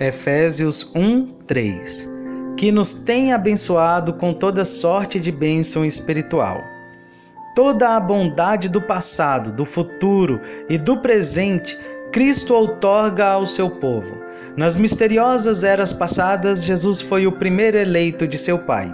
Efésios 1, 3 Que nos tem abençoado com toda sorte de bênção espiritual. Toda a bondade do passado, do futuro e do presente, Cristo outorga ao seu povo. Nas misteriosas eras passadas, Jesus foi o primeiro eleito de seu Pai.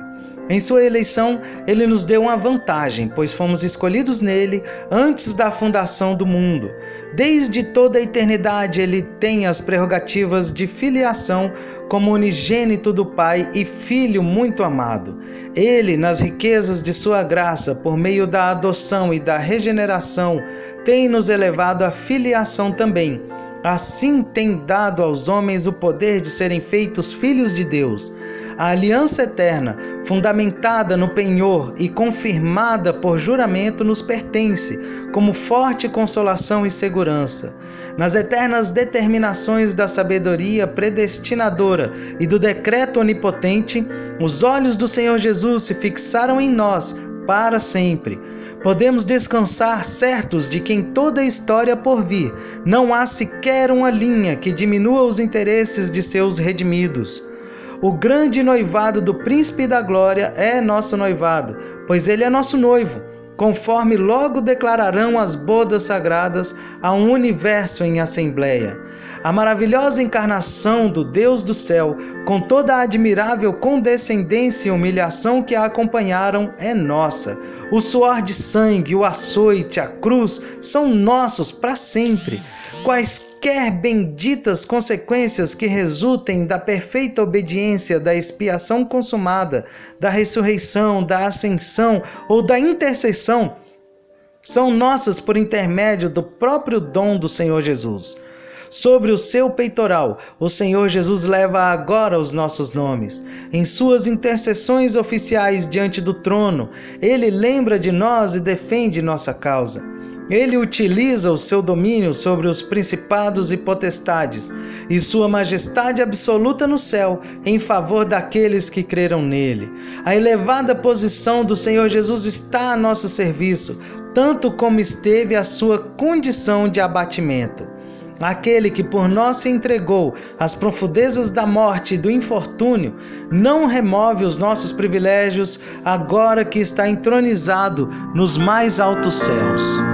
Em sua eleição, ele nos deu uma vantagem, pois fomos escolhidos nele antes da fundação do mundo. Desde toda a eternidade, ele tem as prerrogativas de filiação como unigênito do Pai e filho muito amado. Ele, nas riquezas de sua graça, por meio da adoção e da regeneração, tem nos elevado à filiação também. Assim tem dado aos homens o poder de serem feitos filhos de Deus. A aliança eterna, fundamentada no penhor e confirmada por juramento, nos pertence, como forte consolação e segurança. Nas eternas determinações da sabedoria predestinadora e do decreto onipotente, os olhos do Senhor Jesus se fixaram em nós para sempre. Podemos descansar certos de que em toda a história por vir não há sequer uma linha que diminua os interesses de seus redimidos. O grande noivado do Príncipe da Glória é nosso noivado, pois ele é nosso noivo, conforme logo declararão as bodas sagradas a um universo em assembleia. A maravilhosa encarnação do Deus do céu, com toda a admirável condescendência e humilhação que a acompanharam, é nossa. O suor de sangue, o açoite, a cruz são nossos para sempre. Quaisquer benditas consequências que resultem da perfeita obediência, da expiação consumada, da ressurreição, da ascensão ou da intercessão, são nossas por intermédio do próprio dom do Senhor Jesus. Sobre o seu peitoral, o Senhor Jesus leva agora os nossos nomes. Em suas intercessões oficiais diante do trono, ele lembra de nós e defende nossa causa. Ele utiliza o seu domínio sobre os principados e potestades e sua majestade absoluta no céu em favor daqueles que creram nele. A elevada posição do Senhor Jesus está a nosso serviço, tanto como esteve a sua condição de abatimento. Aquele que por nós se entregou às profundezas da morte e do infortúnio, não remove os nossos privilégios agora que está entronizado nos mais altos céus.